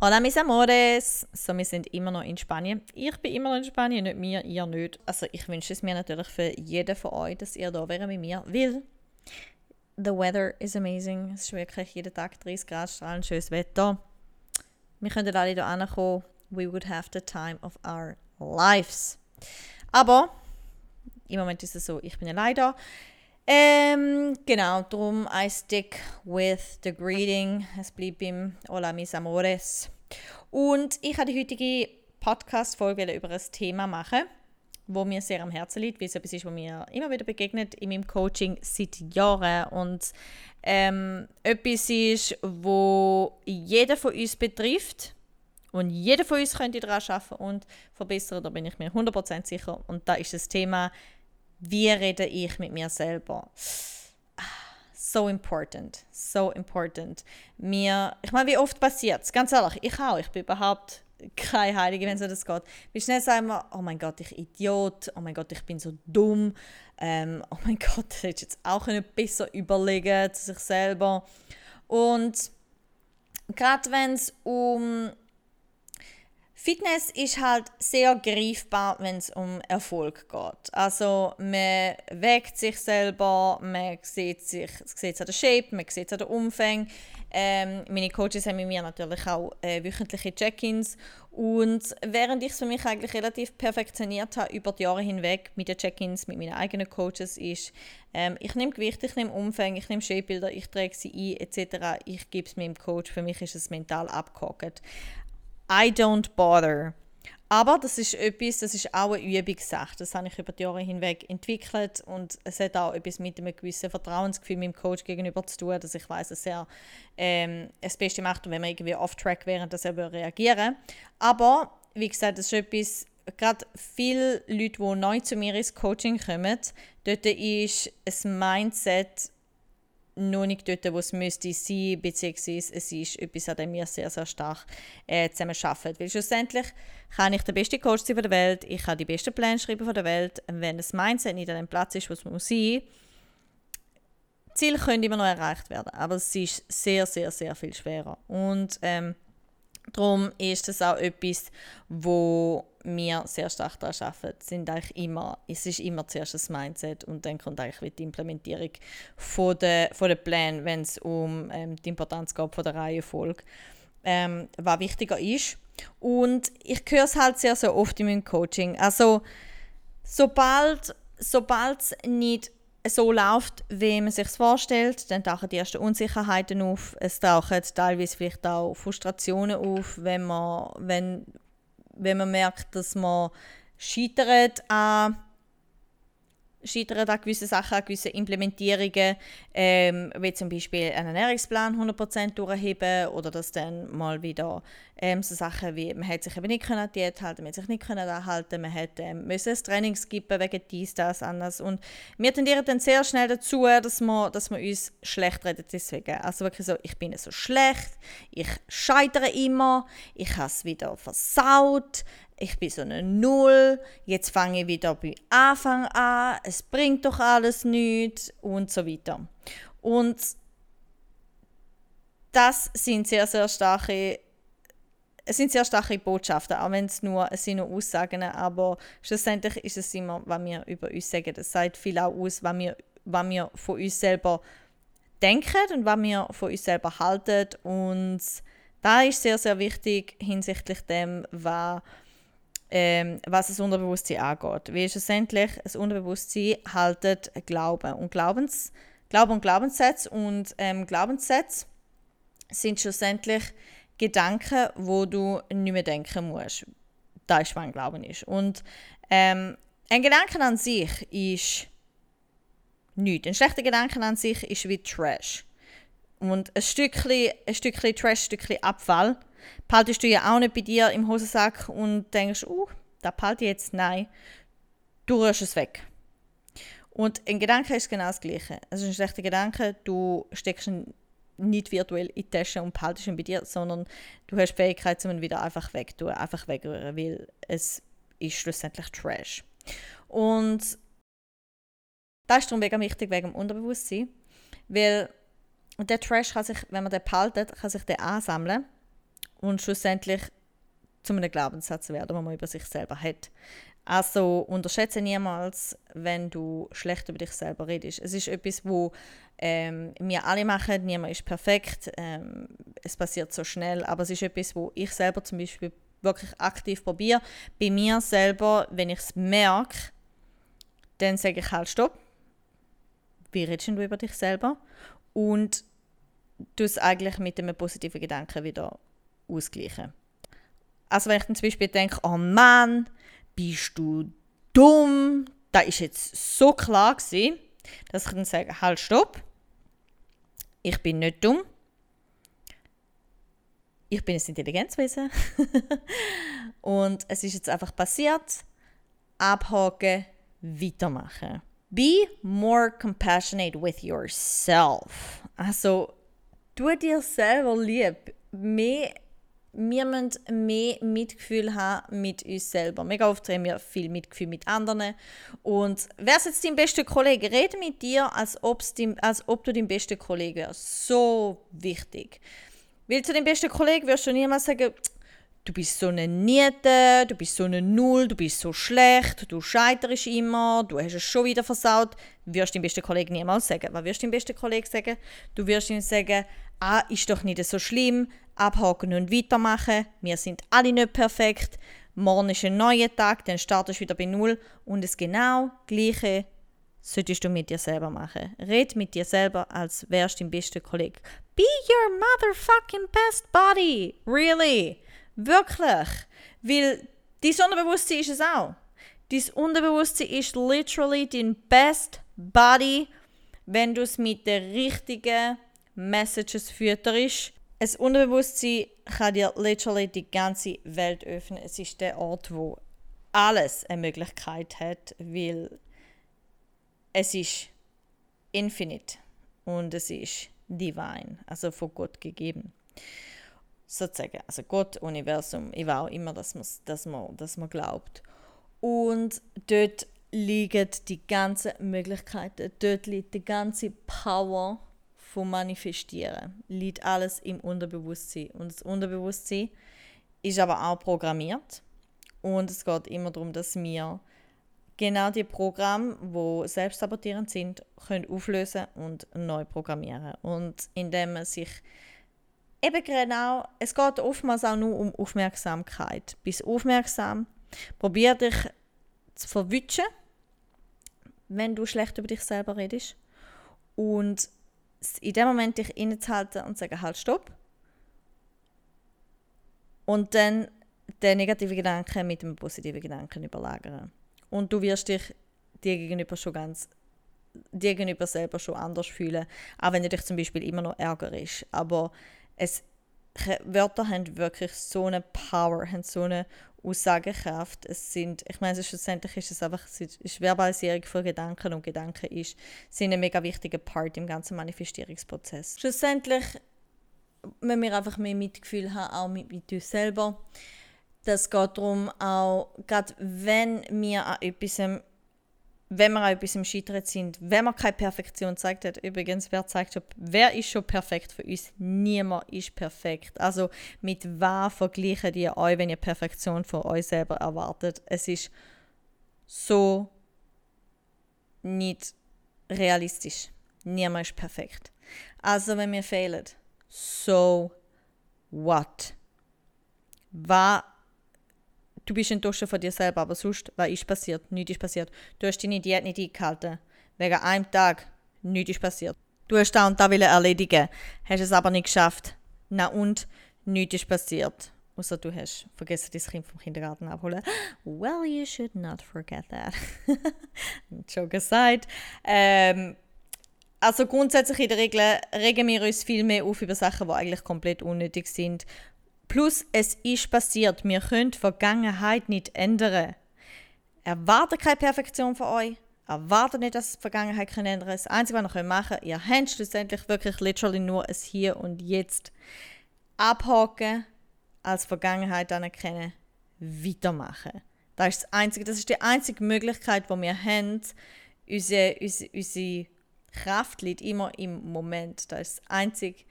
Hola mis amores! So, wir sind immer noch in Spanien. Ich bin immer noch in Spanien, nicht mir, ihr nicht. Also ich wünsche es mir natürlich für jeden von euch, dass ihr da wäre mit mir, weil the weather is amazing. Es ist wirklich jeden Tag 30 Grad, strahlend schönes Wetter. Wir könnten alle hier ankommen. We would have the time of our lives. Aber im Moment ist es so, ich bin allein da. Ähm, genau, darum I stick with the greeting. Es bleibt beim Hola mis amores. Und ich habe die heutige Podcast-Folge über ein Thema machen, wo mir sehr am Herzen liegt, weil es etwas ist, was mir immer wieder begegnet in meinem Coaching seit Jahren und ähm, etwas ist, wo jeder von uns betrifft und jeder von uns könnte daran arbeiten und verbessern, da bin ich mir 100% sicher. Und da ist das Thema wie rede ich mit mir selber? So important, so important. Mir, ich meine, wie oft passiert es? Ganz ehrlich, ich auch. Ich bin überhaupt keine Heilige, wenn es so das geht. Wie schnell sagen wir, oh mein Gott, ich Idiot, oh mein Gott, ich bin so dumm, ähm, oh mein Gott, das hätte jetzt auch besser überlegen zu sich selber. Und gerade wenn es um Fitness ist halt sehr greifbar, wenn es um Erfolg geht. Also man wägt sich selber, man sieht sich, sieht es an der Shape, man sieht es an der Umfang. Ähm, meine Coaches haben mit mir natürlich auch äh, wöchentliche Check-ins und während ich es für mich eigentlich relativ perfektioniert habe über die Jahre hinweg mit den Check-ins mit meinen eigenen Coaches ist, ähm, ich nehme Gewicht, ich nehme Umfang, ich nehme Shapebilder, ich trage sie ein etc. Ich gebe es meinem Coach, für mich ist es mental abgehakt. I don't bother. Aber das ist etwas, das ist auch eine Übungssache. Das habe ich über die Jahre hinweg entwickelt und es hat auch etwas mit einem gewissen Vertrauensgefühl meinem Coach gegenüber zu tun, dass ich weiß, dass er ähm, das Beste macht und wenn wir irgendwie off-track wären, dass er reagieren Aber, wie gesagt, das ist etwas, gerade viele Leute, die neu zu mir ins Coaching kommen, dort ist ein Mindset noch nicht dort, wo es müsste sein, beziehungsweise es ist etwas, an dem wir sehr, sehr stark äh, zusammen. Weil schlussendlich kann ich der beste Coach sein der Welt, ich kann die besten Pläne schreiben von der Welt, wenn das Mindset nicht an dem Platz ist, wo es muss sein Ziel können immer noch erreicht werden, aber es ist sehr, sehr, sehr viel schwerer. Und ähm, darum ist es auch etwas, wo wir sehr stark daran arbeiten, sind eigentlich immer, es ist immer zuerst das Mindset und dann kommt eigentlich die Implementierung von der, von der Plan, wenn es um ähm, die Importanz geht von der Reihenfolge, ähm, was wichtiger ist. Und ich höre es halt sehr, sehr oft in meinem Coaching. Also, sobald es nicht so läuft, wie man sich vorstellt, dann tauchen die ersten Unsicherheiten auf. Es tauchen teilweise vielleicht auch Frustrationen auf, wenn man, wenn wenn man merkt, dass man scheitert an scheitern an gewissen Sachen, an gewissen Implementierungen, ähm, wie zum Beispiel einen Ernährungsplan 100% durchheben oder dass dann mal wieder ähm, so Sachen wie, man hat sich eben nicht können Diät halten, man hat sich nicht können halten, man hat ähm, müssen ein Training skippen wegen dies, das, anders und wir tendieren dann sehr schnell dazu, dass wir, dass wir uns schlecht reden deswegen. Also wirklich so, ich bin so schlecht, ich scheitere immer, ich habe es wieder versaut, ich bin so eine Null, jetzt fange ich wieder bei Anfang an, es bringt doch alles nichts und so weiter. Und das sind sehr, sehr starke es sind sehr starke Botschaften, auch wenn es nur, es sind nur Aussagen, aber schlussendlich ist es immer, was wir über uns sagen. Das sagt viel auch aus, was wir, was wir von uns selber denken und was wir von uns selber halten und da ist sehr, sehr wichtig hinsichtlich dem, was ähm, was das Unterbewusstsein angeht. Weil schlussendlich das Unterbewusstsein haltet Glauben und Glaubens, Glauben und Glaubenssätze und ähm, Glaubenssätze sind schlussendlich Gedanken, wo du nicht mehr denken musst. Da ist, was ein Glauben ist. Und ähm, ein Gedanke an sich ist nichts. Ein schlechter Gedanke an sich ist wie Trash. Und ein Stückchen, ein Stückchen Trash, ein Stückchen Abfall behaltest du ja auch nicht bei dir im Hosensack und denkst, uh, da behalte ich jetzt. Nein, du rührst es weg. Und ein Gedanke ist genau das Gleiche. Es ist ein schlechter Gedanke, du steckst ihn nicht virtuell in die Tasche und behaltest ihn bei dir, sondern du hast die Fähigkeit, ihn wieder einfach wegzutun, einfach wegrühren, weil es ist schlussendlich Trash. Und das ist darum mega wichtig wegen dem Unterbewusstsein, weil der Trash kann sich, wenn man den behaltet, kann sich der ansammeln und schlussendlich zu einem Glaubenssatz werden, den man über sich selber hat. Also unterschätze niemals, wenn du schlecht über dich selber redest. Es ist etwas, wo ähm, wir alle machen. Niemand ist perfekt. Ähm, es passiert so schnell, aber es ist etwas, wo ich selber zum Beispiel wirklich aktiv probiere. Bei mir selber, wenn ich es merke, dann sage ich halt Stopp. Wie redest du über dich selber? Und du es eigentlich mit einem positiven Gedanken wieder ausgleichen. Also wenn ich dann zum Beispiel denke, oh Mann, bist du dumm? Da ist jetzt so klar gewesen, dass ich dann sage, halt, stopp. Ich bin nicht dumm. Ich bin ein Intelligenzwesen. Und es ist jetzt einfach passiert. Abhaken, weitermachen. Be more compassionate with yourself. Also, tu dir selber lieb. Mehr wir müssen mehr Mitgefühl haben mit uns selber. Mega oft haben wir viel Mitgefühl mit anderen. Und wer ist jetzt dein bester Kollege? Rede mit dir, als, dein, als ob du dein bester Kollege wärst. So wichtig. Weil zu deinem besten Kollegen wirst du niemals sagen, du bist so eine Niete, du bist so eine Null, du bist so schlecht, du scheiterst immer, du hast es schon wieder versaut. Wirst du deinem besten Kollegen niemals sagen. Was wirst du deinem besten Kollegen sagen? Du wirst ihm sagen, ah, ist doch nicht so schlimm, abhaken und weitermachen. Wir sind alle nicht perfekt. Morgen ist ein neuer Tag, dann startest du wieder bei Null. Und das genau Gleiche solltest du mit dir selber machen. Red mit dir selber, als wärst du dein bester Kollege. Be your motherfucking best body. Really. Wirklich. Weil dein Unterbewusstsein ist es auch. Dein Unterbewusstsein ist literally dein best body, wenn du es mit den richtigen Messages fütterst ein Unterbewusstsein kann dir literally die ganze Welt öffnen. Es ist der Ort, wo alles eine Möglichkeit hat, weil es ist infinite und es ist divine, also von Gott gegeben. Sozusagen, also Gott, Universum, ich war auch immer, dass dass man, dass man glaubt. Und dort liegen die ganzen Möglichkeiten, dort liegt die ganze Power vom Manifestieren liegt alles im Unterbewusstsein. Und das Unterbewusstsein ist aber auch programmiert. Und es geht immer darum, dass wir genau die Programme, die selbstsabotierend sind, können auflösen und neu programmieren. Und indem man sich eben genau, es geht oftmals auch nur um Aufmerksamkeit. Bist aufmerksam, probier dich zu verwischen, wenn du schlecht über dich selber redest. Und in dem Moment dich innezuhalten und zu sagen, halt, stopp. Und dann den negativen Gedanken mit dem positiven Gedanken überlagern. Und du wirst dich dir gegenüber schon ganz dir gegenüber selber schon anders fühlen, auch wenn du dich zum Beispiel immer noch ärgerst. Aber es, Wörter haben wirklich so eine Power, haben so eine Aussagekraft. Es sind, ich meine, schlussendlich ist es einfach, ist Verbalisierung von Gedanken und Gedanken ist, sind ein mega wichtiger Part im ganzen Manifestierungsprozess. Schlussendlich müssen wir einfach mehr Mitgefühl haben, auch mit, mit uns selber. Das geht darum, auch gerade wenn wir an etwas wenn wir an etwas scheitern sind, wenn man keine Perfektion zeigt hat, übrigens, wer zeigt, wer ist schon perfekt für uns? Niemand ist perfekt. Also mit was vergleichen ihr euch, wenn ihr Perfektion von euch selber erwartet? Es ist so nicht realistisch. Niemand ist perfekt. Also wenn wir fehlen, so what? Was du bist enttäuscht von dir selber, aber sonst, was ist passiert? Nichts ist passiert. Du hast deine Diät nicht eingehalten. Wegen einem Tag, nichts ist passiert. Du hast da und da erledigen, hast es aber nicht geschafft. Na und, nichts ist passiert. Außer du hast vergessen, dein Kind vom Kindergarten abholen. Well, you should not forget that. Joke aside. Ähm, also grundsätzlich in der Regel regen wir uns viel mehr auf über Sachen, die eigentlich komplett unnötig sind Plus, es ist passiert. Wir können die Vergangenheit nicht ändern. Erwartet keine Perfektion von euch. Erwartet nicht, dass die Vergangenheit kann ändern Das Einzige, was ihr machen könnt, ihr habt schlussendlich wirklich literally nur es Hier und Jetzt. Abhaken, als Vergangenheit anerkennen, weitermachen. Das ist, das, Einzige, das ist die einzige Möglichkeit, die wir haben. Unsere, unsere, unsere Kraft liegt immer im Moment. Das ist einzig,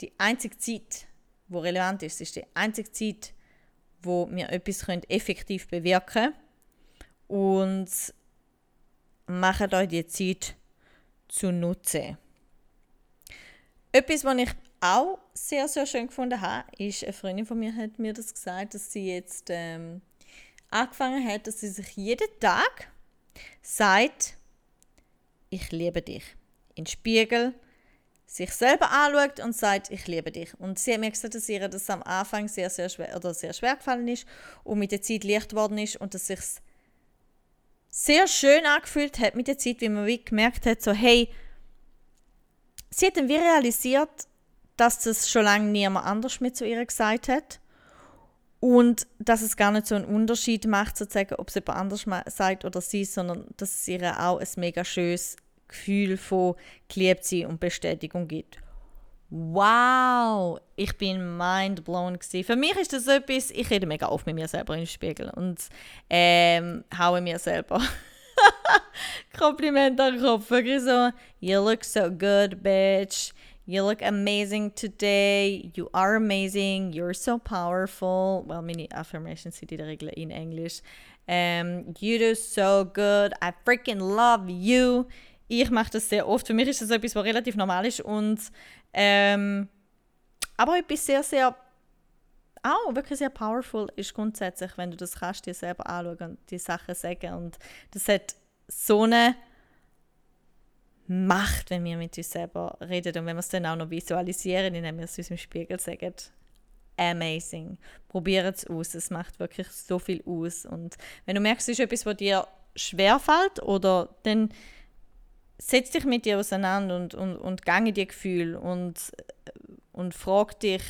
die einzige Zeit, wo relevant ist. Es ist die einzige Zeit, wo wir etwas effektiv bewirken können. Und macht euch die Zeit zu nutzen. Etwas, was ich auch sehr, sehr schön gefunden habe, ist, eine Freundin von mir hat mir das gesagt, dass sie jetzt ähm, angefangen hat, dass sie sich jeden Tag sagt, ich liebe dich. In den Spiegel sich selber anschaut und sagt, ich liebe dich. Und sie hat mir gesagt, dass ihr das am Anfang sehr, sehr schwer, oder sehr schwer gefallen ist und mit der Zeit leicht geworden ist und dass sich sehr schön angefühlt hat mit der Zeit, wie man wie gemerkt hat, so hey, sie hat dann wie realisiert, dass das schon lange niemand anders mit zu ihr gesagt hat und dass es gar nicht so einen Unterschied macht, sozusagen, ob es jemand anders sagt oder sie, sondern dass es ihr auch ein mega schönes Gefühl von geliebt sein und Bestätigung gibt. Wow, ich bin mind blown gewesen. Für mich ist das etwas, ich rede mega oft mit mir selber im Spiegel und ähm, haue mir selber Kompliment an den Kopf. So, you look so good, bitch. You look amazing today. You are amazing. You're so powerful. Well, meine Affirmations sind in der Regel in Englisch. Um, you do so good. I freaking love you. Ich mache das sehr oft. Für mich ist das etwas, was relativ normal ist. Und, ähm, aber etwas sehr, sehr, auch wirklich sehr powerful ist grundsätzlich, wenn du das kannst, dir selber anschauen und die Sachen sagen. Und das hat so eine Macht, wenn wir mit uns selber reden und wenn wir es dann auch noch visualisieren, indem wir es uns im Spiegel sagen. Amazing. Probiert es aus. Es macht wirklich so viel aus. Und wenn du merkst, es ist etwas, was dir schwerfällt oder dann setz dich mit dir auseinander und, und, und gang in die Gefühle und, und frag dich,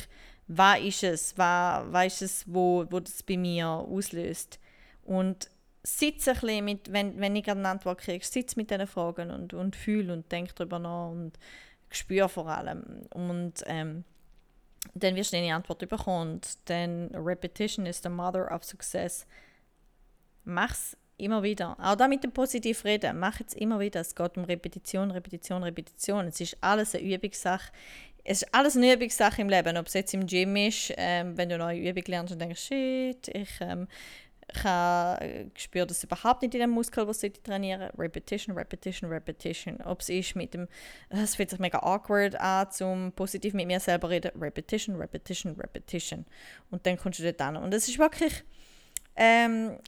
was ist es, was, was ist es, wo, wo das bei mir auslöst. Und sitze ein bisschen mit, wenn, wenn ich eine Antwort kriege, sitze mit diesen Fragen und, und fühle und denke darüber nach und spüre vor allem. Und ähm, dann wirst du eine Antwort bekommen. Dann Repetition is the mother of success. Mach's Immer wieder. Auch da mit dem positiv reden. Mach es immer wieder. Es geht um Repetition, Repetition, Repetition. Es ist alles eine Übungssache. Es ist alles eine Übungssache im Leben. Ob es jetzt im Gym ist, ähm, wenn du eine neue Übung lernst und denkst, shit, ich, ähm, ich habe spüre das überhaupt nicht in dem Muskel, was ich trainiere. Repetition, Repetition, Repetition. Ob es ist mit dem, es fühlt sich mega awkward an, zum positiv mit mir selber reden. Repetition, Repetition, Repetition. Und dann kommst du dort an. Und es ist wirklich, ähm,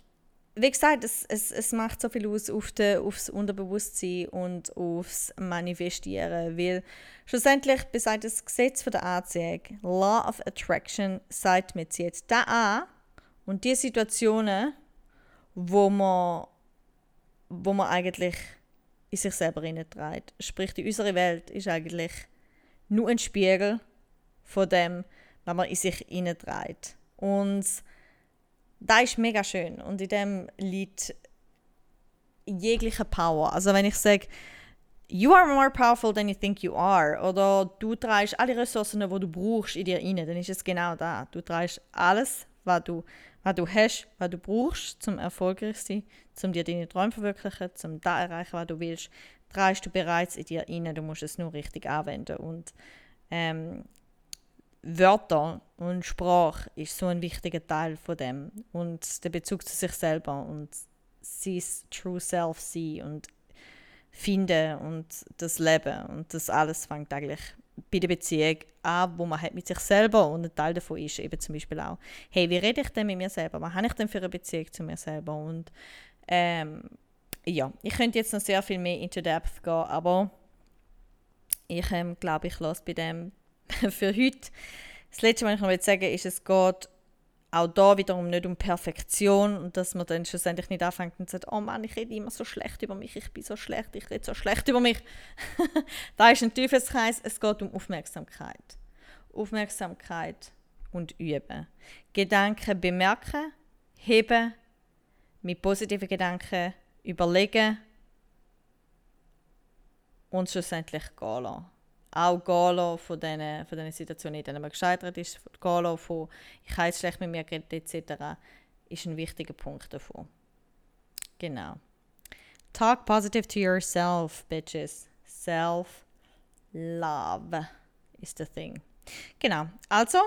wie gesagt, es, es, es macht so viel aus auf de, aufs Unterbewusstsein und aufs Manifestieren, weil schlussendlich besagt das Gesetz der Anziehung, Law of Attraction, sagt mir jetzt da an und die Situationen, wo man, wo man eigentlich in sich selber hineintreibt. Sprich, die unsere Welt ist eigentlich nur ein Spiegel von dem, was man in sich hineintreibt. Und das ist mega schön und in dem liegt jegliche Power. Also wenn ich sage, you are more powerful than you think you are oder du trägst alle Ressourcen, die du brauchst, in dir rein, dann ist es genau da. Du trägst alles, was du, was du hast, was du brauchst, zum erfolgreich zu sein, zum dir deine Träume verwirklichen, zum da erreichen, was du willst, trägst du bereits in dir rein. Du musst es nur richtig anwenden und ähm, Wörter und Sprache ist so ein wichtiger Teil von dem und der Bezug zu sich selber und sein True Self sein und finden und das Leben und das alles fängt eigentlich bei der Beziehung an, wo man hat mit sich selber und ein Teil davon ist eben zum Beispiel auch, hey, wie rede ich denn mit mir selber? Was habe ich denn für eine Beziehung zu mir selber? Und ähm, ja, ich könnte jetzt noch sehr viel mehr into depth gehen, aber ich ähm, glaube, ich lasse bei dem für heute. Das Letzte, was ich noch sagen ist, es geht auch da wiederum nicht um Perfektion und dass man dann schlussendlich nicht anfängt und sagt, oh Mann, ich rede immer so schlecht über mich, ich bin so schlecht, ich rede so schlecht über mich. da ist ein Teufelskreis, es geht um Aufmerksamkeit. Aufmerksamkeit und üben. Gedanken bemerken, heben, mit positiven Gedanken überlegen und schlussendlich gehen lassen auch gehen von diesen, von diesen Situationen, in denen man gescheitert ist, gehen von «ich jetzt schlecht mit mir geredet» etc., ist ein wichtiger Punkt davon. Genau. Talk positive to yourself, bitches. Self-love is the thing. Genau. Also,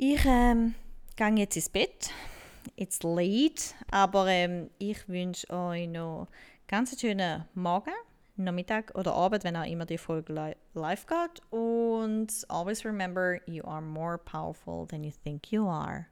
Ich ähm, gehe jetzt ins Bett. It's late, aber ähm, ich wünsche euch noch ganz schönen Morgen, Nachmittag oder Abend, wenn auch immer die Folge li live geht. Und always remember, you are more powerful than you think you are.